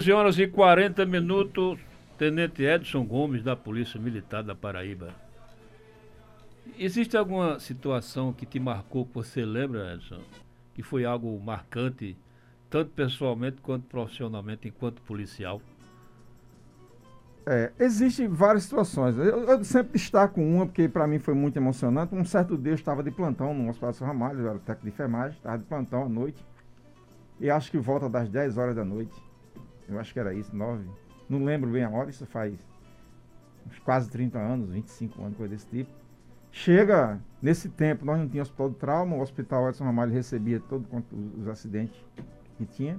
11 horas e 40 minutos, Tenente Edson Gomes, da Polícia Militar da Paraíba. Existe alguma situação que te marcou, que você lembra, Edson? Que foi algo marcante, tanto pessoalmente quanto profissionalmente, enquanto policial? É, Existem várias situações. Eu, eu, sempre destaco uma, porque para mim foi muito emocionante. Um certo dia eu estava de plantão no Hospital São Ramalho, eu era técnico de enfermagem, estava de plantão à noite. E acho que volta das 10 horas da noite. Eu acho que era isso, 9. Não lembro bem a hora, isso faz quase 30 anos, 25 anos, coisa desse tipo. Chega, nesse tempo, nós não tínhamos hospital de trauma, o hospital Edson Ramalho recebia todos os acidentes que tinha.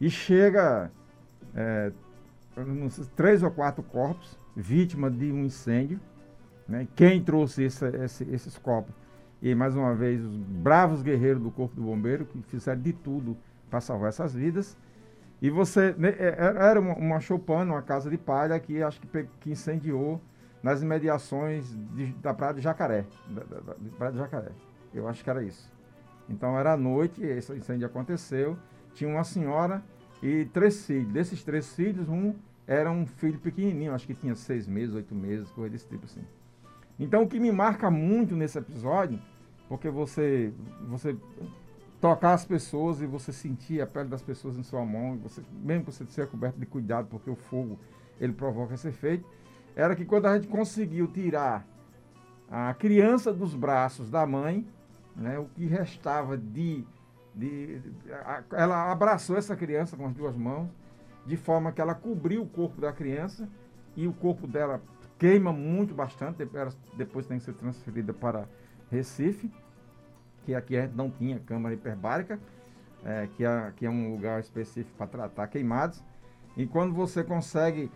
E chega é, três ou quatro corpos, vítima de um incêndio. Né? Quem trouxe esse, esse, esses corpos? E mais uma vez, os bravos guerreiros do Corpo do Bombeiro, que fizeram de tudo para salvar essas vidas. E você. Né, é, é, era uma, choupana, uma casa de palha que acho que, que incendiou nas imediações de, da Praia de Jacaré. Da, da, da, Praia de Jacaré. Eu acho que era isso. Então era à noite, esse incêndio aconteceu. Tinha uma senhora e três filhos. Desses três filhos, um era um filho pequenininho, acho que tinha seis meses, oito meses, coisa desse tipo assim. Então o que me marca muito nesse episódio, porque você, você tocar as pessoas e você sentir a pele das pessoas em sua mão, você, mesmo que você seja coberto de cuidado, porque o fogo ele provoca esse efeito, era que quando a gente conseguiu tirar a criança dos braços da mãe, né, o que restava de de, a, ela abraçou essa criança com as duas mãos, de forma que ela cobriu o corpo da criança e o corpo dela queima muito bastante, depois tem que ser transferida para Recife, que aqui a gente não tinha câmara hiperbárica, é, que, é, um lugar específico para tratar queimados. E quando você consegue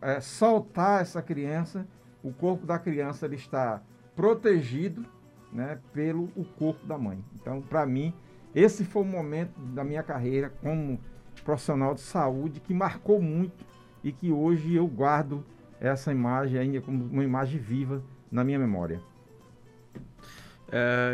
é, soltar essa criança, o corpo da criança ele está protegido né, pelo o corpo da mãe. Então, para mim, esse foi o momento da minha carreira como profissional de saúde que marcou muito e que hoje eu guardo essa imagem ainda como uma imagem viva na minha memória. É,